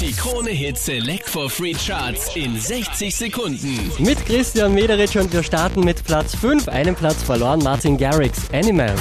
Die Krone Hit Select for Free Charts in 60 Sekunden. Mit Christian Mederich und wir starten mit Platz 5. Einen Platz verloren, Martin Garrix, Animal.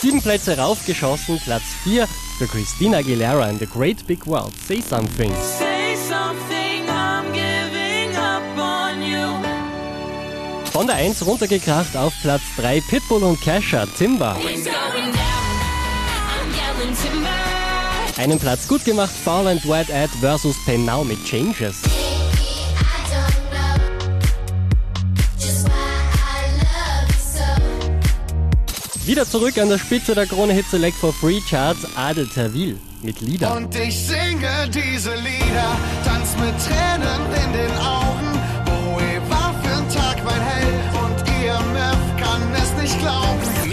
Sieben Plätze raufgeschossen, Platz 4 für Christina Aguilera in The Great Big World, Say Something. Say something, I'm giving up on you. Von der 1 runtergekracht auf Platz 3 Pitbull und Kesha, Timber. It's going down. Einen Platz gut gemacht, Foul and White Ad versus Pen Now mit Changes. Wieder zurück an der Spitze der Krone Hit Select for Free Charts, Adel Tawil mit Lieder. Und ich singe diese Lieder,